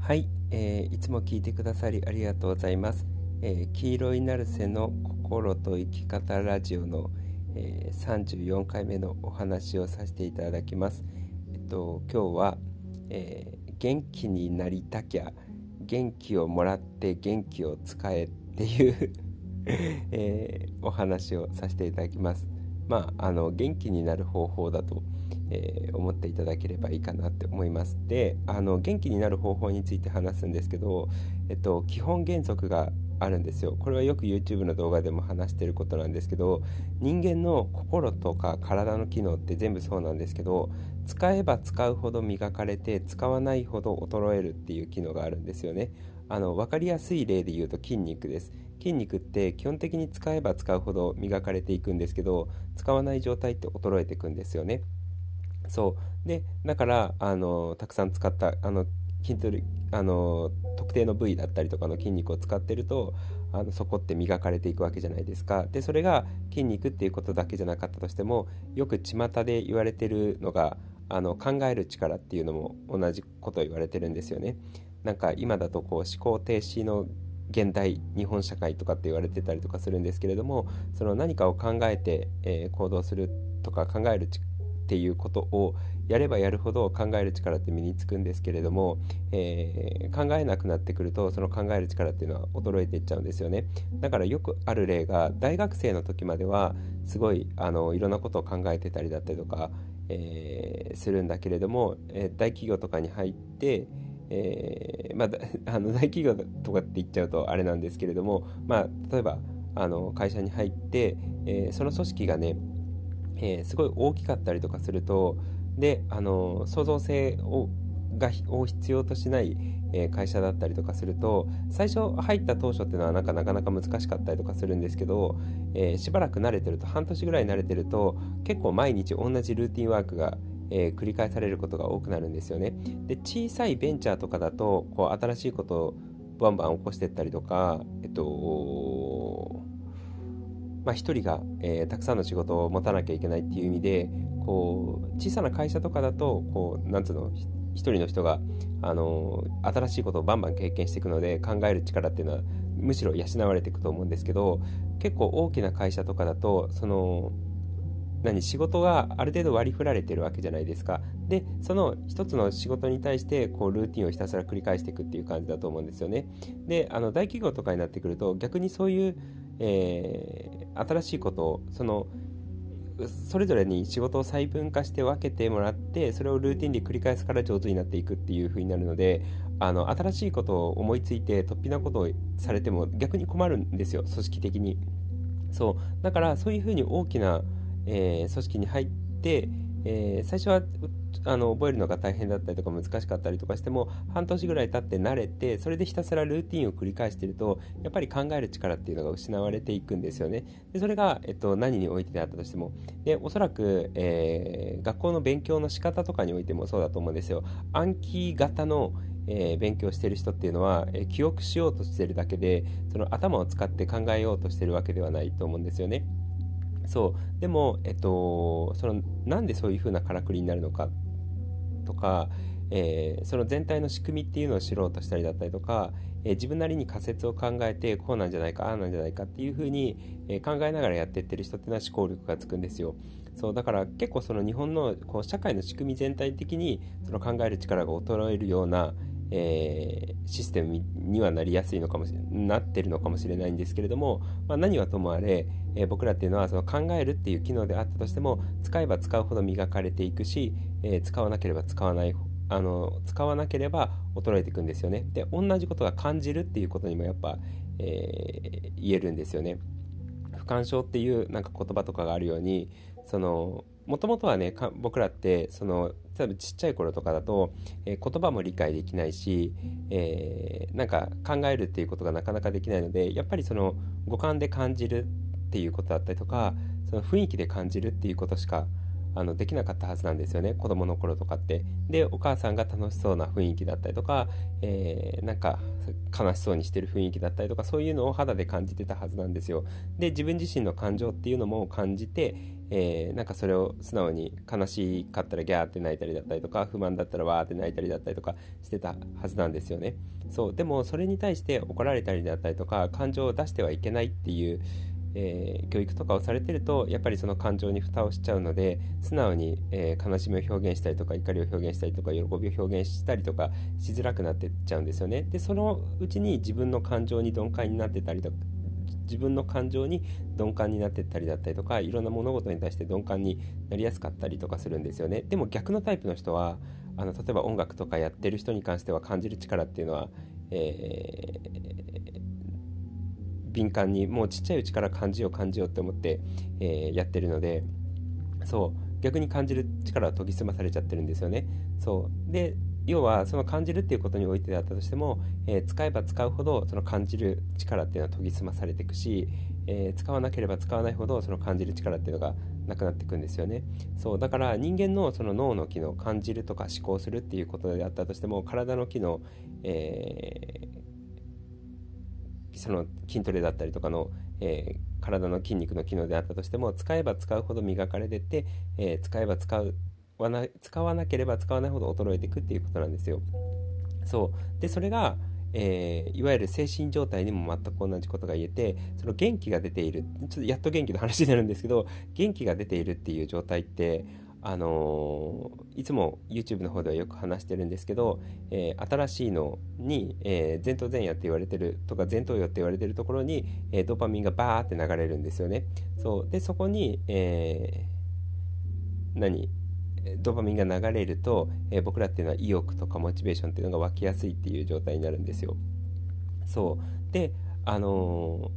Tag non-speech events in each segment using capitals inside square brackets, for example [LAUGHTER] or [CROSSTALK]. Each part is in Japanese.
はい、えー、いつも聞いてくださりありがとうございます。えー、黄色いナルセの心と生き方ラジオの、えー、34回目のお話をさせていただきます。えっと今日は、えー、元気になりたきゃ元気をもらって元気を使えっていう [LAUGHS] えー、お話をさせていただきます。まあ、あの元気になる方法だと、えー、思っていただければいいかなって思います。であの元気になる方法について話すんですけど、えっと、基本原則があるんですよ。これはよく YouTube の動画でも話してることなんですけど人間の心とか体の機能って全部そうなんですけど使えば使うほど磨かれて使わないほど衰えるっていう機能があるんですよね。あの分かりやすい例で言うと筋肉です。筋肉って基本的に使えば使うほど磨かれていくんですけど使わない状態って衰えていくんですよね。そう。でだからあのたくさん使ったあの筋トレあの特定の部位だったりとかの筋肉を使ってるとあのそこって磨かれていくわけじゃないですか。でそれが筋肉っていうことだけじゃなかったとしてもよく巷で言われてるのがあの考える力っていうのも同じことを言われてるんですよね。なんか今だとこう思考停止の現代日本社会とかって言われてたりとかするんですけれどもその何かを考えて、えー、行動するとか考えるっていうことをやればやるほど考える力って身につくんですけれども、えー、考えなくなってくるとその考える力っていうのは衰えていっちゃうんですよね。だからよくある例が大学生の時まではすごいあのいろんなことを考えてたりだったりとか、えー、するんだけれども、えー、大企業とかに入ってえー、まあ、あの大企業とかって言っちゃうとあれなんですけれども、まあ、例えばあの会社に入って、えー、その組織がねえー、すごい大きかったりとかするとであの創造性をがを必要としない、え、会社だったりとかすると最初入った当初っていうのはなんかなかなか難しかったりとかするんですけど、えー、しばらく慣れてると半年ぐらい慣れてると結構毎日同じルーティンワークがえー、繰り返されることが多くなるんですよね。で小さいベンチャーとかだとこう新しいことをバンバン起こしてったりとか、えっとまあ、1人が、えー、たくさんの仕事を持たなきゃいけないっていう意味でこう小さな会社とかだとこうなんつうの1人の人が、あの新しいことをバンバン経験していくので考える力っていうのはむしろ養われていくと思うんですけど結構大きな会社とかだとその何仕事がある程度割り振られてるわけじゃないですか。でその一つの仕事に対してこうルーティンをひたすら繰り返していくっていう感じだと思うんですよね。であの大企業とかになってくると逆にそういう、えー、新しいことをそのそれぞれに仕事を細分化して分けてもらってそれをルーティンで繰り返すから上手になっていくっていう風になるのであの新しいことを思いついて突飛なことをされても逆に困るんですよ組織的に。そう。だからそういう風に大きなえー、組織に入って、えー、最初はあの覚えるのが大変だったりとか難しかったりとかしても半年ぐらい経って慣れてそれでひたすらルーティンを繰り返してるとやっぱり考える力っていうのが失われていくんですよね。でそれが、えっと、何においてであったとしても。でおそらく、えー、学校の勉強の仕方とかにおいてもそうだと思うんですよ。暗記型のえー、勉強してる人っていうのは、えー、記憶しようとしてるだけでその頭を使って考えようとしてるわけではないと思うんですよね。そう。でも、えっと、そのなんでそういう風なからくりになるのか？とか、えー、その全体の仕組みっていうのを知ろうとしたりだったりとか、えー、自分なりに仮説を考えてこうなんじゃないかああなんじゃないかっていう風に、えー、考えながらやってってる人っていうのは思考力がつくんですよ。そう。だから結構その日本のこう社会の仕組み全体的にその考える力が衰えるような、えー、システムにはなりやすいのかもしれなってるのかもしれないんですけれども、まあ、何はともあれ、えー、僕らっていうのはその考えるっていう機能であったとしても使えば使うほど磨かれていくし、えー、使わなければ使わないあの使わなければ衰えていくんですよね。で同じことが感じるっていうことにもやっぱ、え言えるんですよね。不干渉っていうなんか言葉とかがあるようにそのもともとはね僕らってその例えばちっちゃい頃とかだと、えー、言葉も理解できないし、えー、なんか考えるっていうことがなかなかできないのでやっぱりその五感で感じるっていうことだったりとかその雰囲気で感じるっていうことしかあのできなかったはずなんですよね子供の頃とかって。でお母さんが楽しそうな雰囲気だったりとか、えー、なんか悲しそうにしてる雰囲気だったりとかそういうのを肌で感じてたはずなんですよ。で自分自身の感情っていうのも感じて、えー、なんかそれを素直に悲しかったらギャーって泣いたりだったりとか不満だったらわーって泣いたりだったりとかしてたはずなんですよねそうでもそれに対して怒られたりだったりとか感情を出してはいけないっていうえー、教育とかをされてるとやっぱりその感情に蓋をしちゃうので素直に、えー、悲しみを表現したりとか怒りを表現したりとか喜びを表現したりとかしづらくなってっちゃうんですよね。でそのうちに自分の感情に鈍感になってたりとか自分の感情に鈍感になってったりだったりとかいろんな物事に対して鈍感になりやすかったりとかするんですよね。でも逆のタイプの人はあの例えば音楽とかやってる人に関しては感じる力っていうのは、えー敏感にもうちっちゃいうちから感じよう感じようって思って、えー、やってるのでそう逆に感じる力は研ぎ澄まされちゃってるんですよね。そうで要はその感じるっていうことにおいてだったとしても、えー、使えば使うほどその感じる力っていうのは研ぎ澄まされていくし、えー、使わなければ使わないほどその感じる力っていうのがなくなっていくんですよね。そうだから人間のその脳の機能感じるとか思考するっていうことであったとしても体の機能、えーその筋トレだったりとかの、えー、体の筋肉の機能であったとしても使えば使うほど磨かれてって、えー、使えば使うわな使わなければ使わないほど衰えていくっていうことなんですよ。そうでそれが、えー、いわゆる精神状態にも全く同じことが言えてその元気が出ているちょっとやっと元気の話になるんですけど元気が出ているっていう状態ってあのー、いつも YouTube の方ではよく話してるんですけど、えー、新しいのに、えー、前頭前野って言われてるとか前頭葉って言われてるところに、えドーパミンがバーって流れるんですよね。そうでそこに、え何？ドーパミンが流れると、え僕らっていうのは意欲とかモチベーションっていうのが湧きやすいっていう状態になるんですよ。そうであの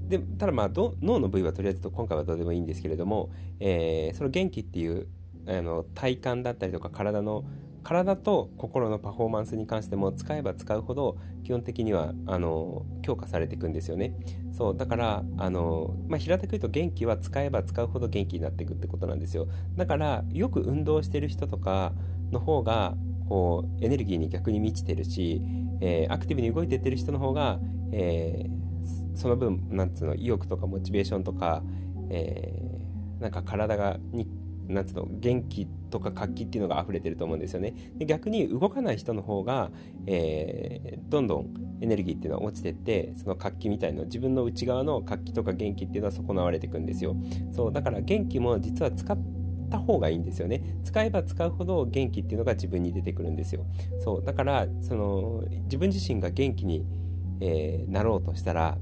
でただまあ脳の部位はとりあえず今回はどうでもいいんですけれども、えー、その元気っていうあの体感だったりとか体の体と心のパフォーマンスに関しても使えば使うほど基本的にはあの強化されていくんですよね。そうだからあの、まあ、平たく言うと元気は使えば使うほど元気になっていくってことなんですよ。だからよく運動してる人とかの方がこうエネルギーに逆に満ちてるし、えー、アクティブに動いてってる人の方が、えーその分なんつうの意欲とかモチベーションとか、えー、なんか体がになんつうの元気とか活気っていうのが溢れてると思うんですよね。で逆に動かない人の方が、えー、どんどんエネルギーっていうのは落ちてってその活気みたいな自分の内側の活気とか元気っていうのは損なわれていくんですよ。そうだから元気も実は使った方がいいんですよね。使えば使うほど元気っていうのが自分に出てくるんですよ。そうだからその自分自身が元気に、えー、なろうとしたら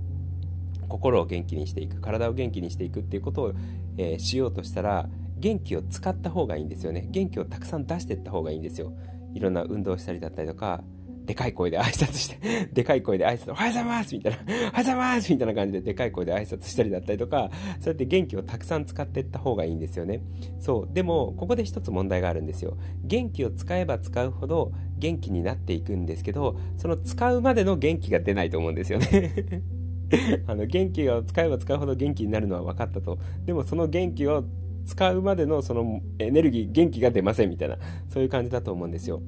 心を元気にしていく体を元気にしていくっていうことを、えー、しようとしたら元気を使った方がいいんですよね。元気をたくさん出していった方がいいんですよ。いろんな運動したりだったりとかでかい声で挨拶して [LAUGHS] でかい声で挨拶おはようございますみたいなおはようございますみたいな感じででかい声で挨拶したりだったりとかそうやって元気をたくさん使っていった方がいいんですよね。そう。でもここで一つ問題があるんですよ。元気を使えば使うほど元気になっていくんですけどその使うまでの元気が出ないと思うんですよね。[LAUGHS] あの元気を使えば使うほど元気になるのは分かったと。でもその元気を使うまでのそのエネルギー元気が出ませんみたいなそういう感じだと思うんですよ。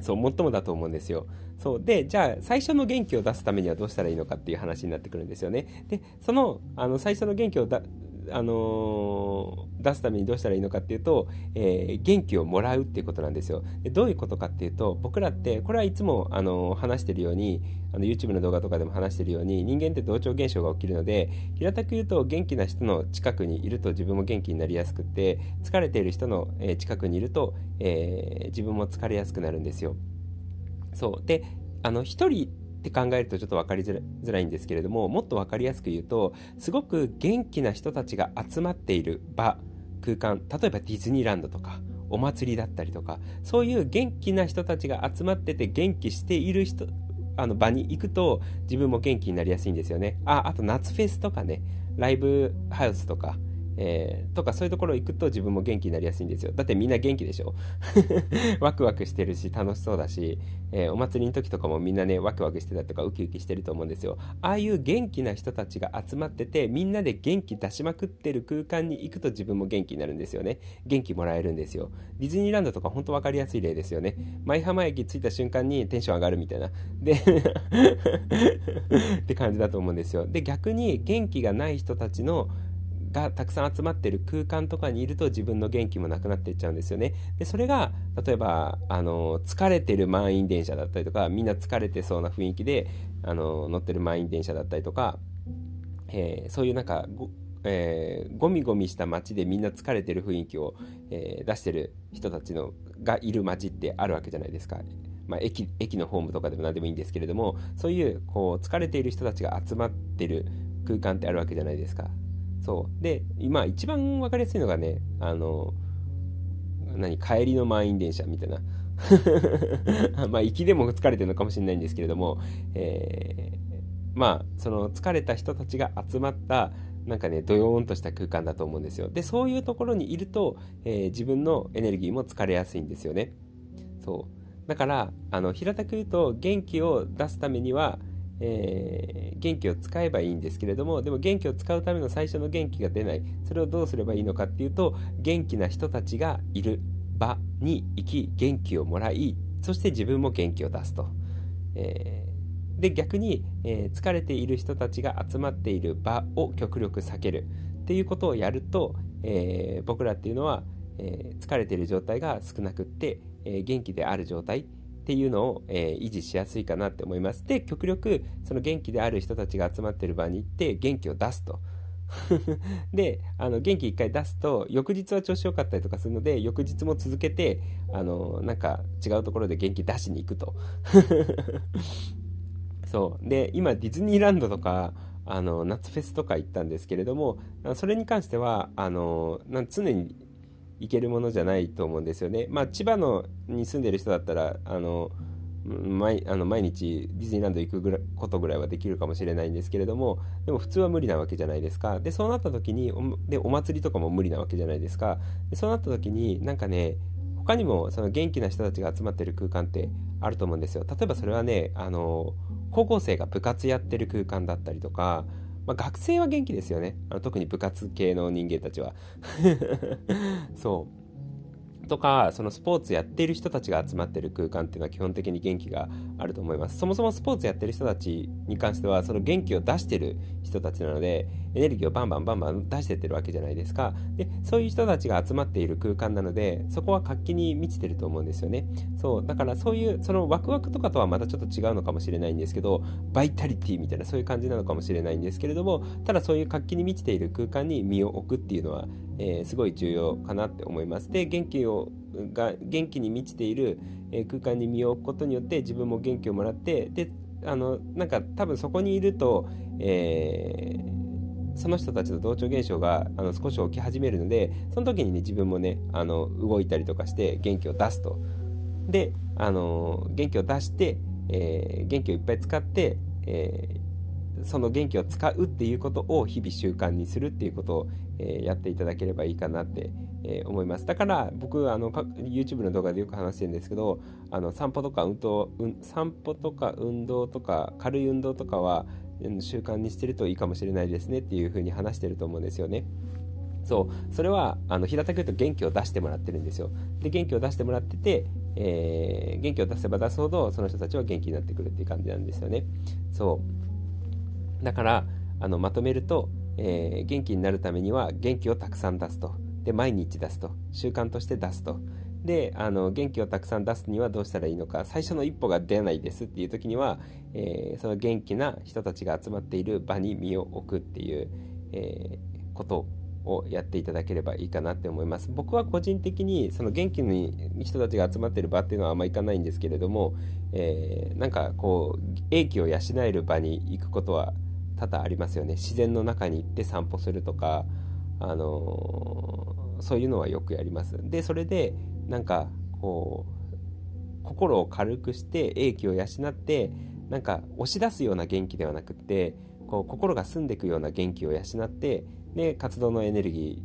そう最もだと思うんですよ。そうでじゃあ最初の元気を出すためにはどうしたらいいのかっていう話になってくるんですよね。でそのあの最初の元気をあのー、出すためにどうしたらいいのかっていうと、えー、元気をもらうっていうことなんですよ。でどういうことかっていうと僕らってこれはいつも、あのー、話してるようにあの YouTube の動画とかでも話してるように人間って同調現象が起きるので平たく言うと元気な人の近くにいると自分も元気になりやすくて疲れている人の、近くにいると、え自分も疲れやすくなるんですよ。そう。であの一人って考えるとちょっと分かりづらいんですけれどももっと分かりやすく言うとすごく元気な人たちが集まっている場空間例えばディズニーランドとかお祭りだったりとかそういう元気な人たちが集まってて元気している人あの場に行くと自分も元気になりやすいんですよね。ああと夏フェスとかねライブハウスとかえー、とかそういうところ行くと自分も元気になりやすいんですよ。だってみんな元気でしょ？[LAUGHS] ワクワクしてるし楽しそうだし、えー、お祭りの時とかもみんなねワクワクしてたとかウキウキしてると思うんですよ。ああいう元気な人たちが集まっててみんなで元気出しまくってる空間に行くと自分も元気になるんですよね。元気もらえるんですよ。ディズニーランドとか本当分かりやすい例ですよね。舞浜駅着いた瞬間にテンション上がるみたいな。で [LAUGHS] って感じだと思うんですよ。で逆に元気がない人たちのがたくさん集まってる空間とかにいると自分の元気もなくなっていっちゃうんですよね。でそれが例えばあの疲れてる満員電車だったりとかみんな疲れてそうな雰囲気であの乗ってる満員電車だったりとか、えー、そういうなんかえー、ゴミゴミした街でみんな疲れてる雰囲気を、えー、出してる人たちのがいる街ってあるわけじゃないですか。まあ、駅駅のホームとかでも何でもいいんですけれどもそういうこう疲れている人たちが集まってる空間ってあるわけじゃないですか。そう。で今一番分かりやすいのがねあの何帰りの満員電車みたいな。[LAUGHS] まあ行きでも疲れてるのかもしれないんですけれども、えー、まあその疲れた人たちが集まったなんかねドヨーンとした空間だと思うんですよ。でそういうところにいると、えー、自分のエネルギーも疲れやすいんですよね。そう。だからあの平たく言うと元気を出すためには、えー、元気を使えばいいんですけれどもでも元気を使うための最初の元気が出ない。それをどうすればいいのかっていうと元気な人たちがいる場に行き元気をもらいそして自分も元気を出すと、えーで逆に、えー、疲れている人たちが集まっている場を極力避ける。っていうことをやると、え、僕らっていうのは、え、疲れている状態が少なくって、え元気である状態っていうのを、え維持しやすいかなって思います。で極力その元気である人たちが集まってる場に行って元気を出すと。[LAUGHS] であの元気1回出すと翌日は調子良かったりとかするので翌日も続けてあのなんか違うところで元気出しに行くと [LAUGHS] そうで今ディズニーランドとかあの夏フェスとか行ったんですけれどもそれに関してはあの常に行けるものじゃないと思うんですよね。まあ、千葉のに住んでる人だったらあの毎あの毎日ディズニーランド行くぐらことぐらいはできるかもしれないんですけれどもでも普通は無理なわけじゃないですか。でそうなった時におでお祭りとかも無理なわけじゃないですか。でそうなった時になんかね他にもその元気な人たちが集まってる空間ってあると思うんですよ。例えばそれはねあの高校生が部活やってる空間だったりとか、まあ、学生は元気ですよね。あの特に部活系の人間たちは。[LAUGHS] そう。とかそのスポーツやっている人たちが集まってる空間っていうのは基本的に元気があると思います。そもそもスポーツやってる人たちに関してはその元気を出してる人たちなのでエネルギーをバンバンバンバン出してってるわけじゃないですか。でそういう人たちが集まっている空間なのでそこは活気に満ちてると思うんですよね。そうだからそういうそのワクワクとかとはまたちょっと違うのかもしれないんですけどバイタリティみたいなそういう感じなのかもしれないんですけれどもただそういう活気に満ちている空間に身を置くっていうのは、えー、すごい重要かなって思います。で元気をが元気に満ちている空間に身を置くことによって自分も元気をもらってであのなんか多分そこにいると、えー、その人たちの同調現象があの少し起き始めるのでその時にね自分もねあの動いたりとかして元気を出すと。であの元気を出して、えー、元気をいっぱい使って、えーその元気を使うっていうことを日々習慣にするっていうことを、えー、やっていただければいいかなって、えー、思います。だから僕あの YouTube の動画でよく話してるんですけどあの散歩とか運動、うん、散歩とか運動とか軽い運動とかは習慣にしてるといいかもしれないですねっていうふうに話してると思うんですよね。そう。それはあの平たく言うと元気を出してもらってるんですよ。で元気を出してもらってて、えー、元気を出せば出すほどその人たちは元気になってくるっていう感じなんですよね。そう。だからあのまとめると、えー、元気になるためには元気をたくさん出すと。で毎日出すと。習慣として出すと。であの元気をたくさん出すにはどうしたらいいのか最初の一歩が出ないですっていう時には、えー、その元気な人たちが集まっている場に身を置くっていう、えー、ことをやっていただければいいかなって思います。僕は個人的にその元気に人たちが集まっている場っていうのはあんま行かないんですけれども、えー、なんかこう英気を養える場に行くことは多々ありますよね。自然の中に行って散歩するとか、あのー、そういうのはよくやります。でそれでなんかこう心を軽くして英気を養ってなんか押し出すような元気ではなくってこう心が澄んでいくような元気を養ってで活動のエネルギ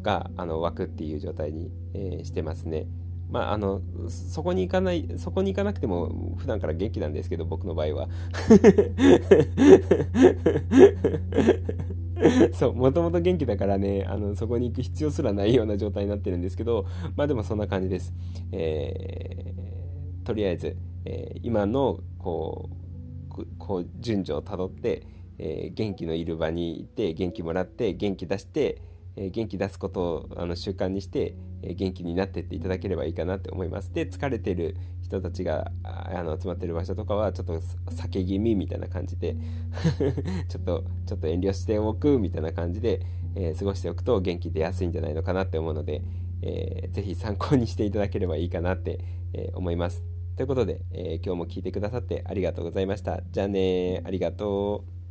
ーがあの湧くっていう状態に、えー、してますね。まあ、あのそこに行かないそこに行かなくても普段から元気なんですけど僕の場合は。[LAUGHS] そうもともと元気だからねあのそこに行く必要すらないような状態になってるんですけどまあでもそんな感じです、えー、とりあえず、えー、今のこうこう順序をたどって、えー、元気のいる場に行って元気もらって元気出して、え、元気出すことをあの習慣にして、え、元気になってっていただければいいかなって思います。で疲れてる人たちがあの集まってる場所とかはちょっと避け気味みたいな感じで [LAUGHS] ちょっとちょっと遠慮しておくみたいな感じで、え過ごしておくと元気出やすいんじゃないのかなって思うので、えー、ぜひ参考にしていただければいいかなって、え思います。ということで、え今日も聞いてくださってありがとうございました。じゃあねありがとう。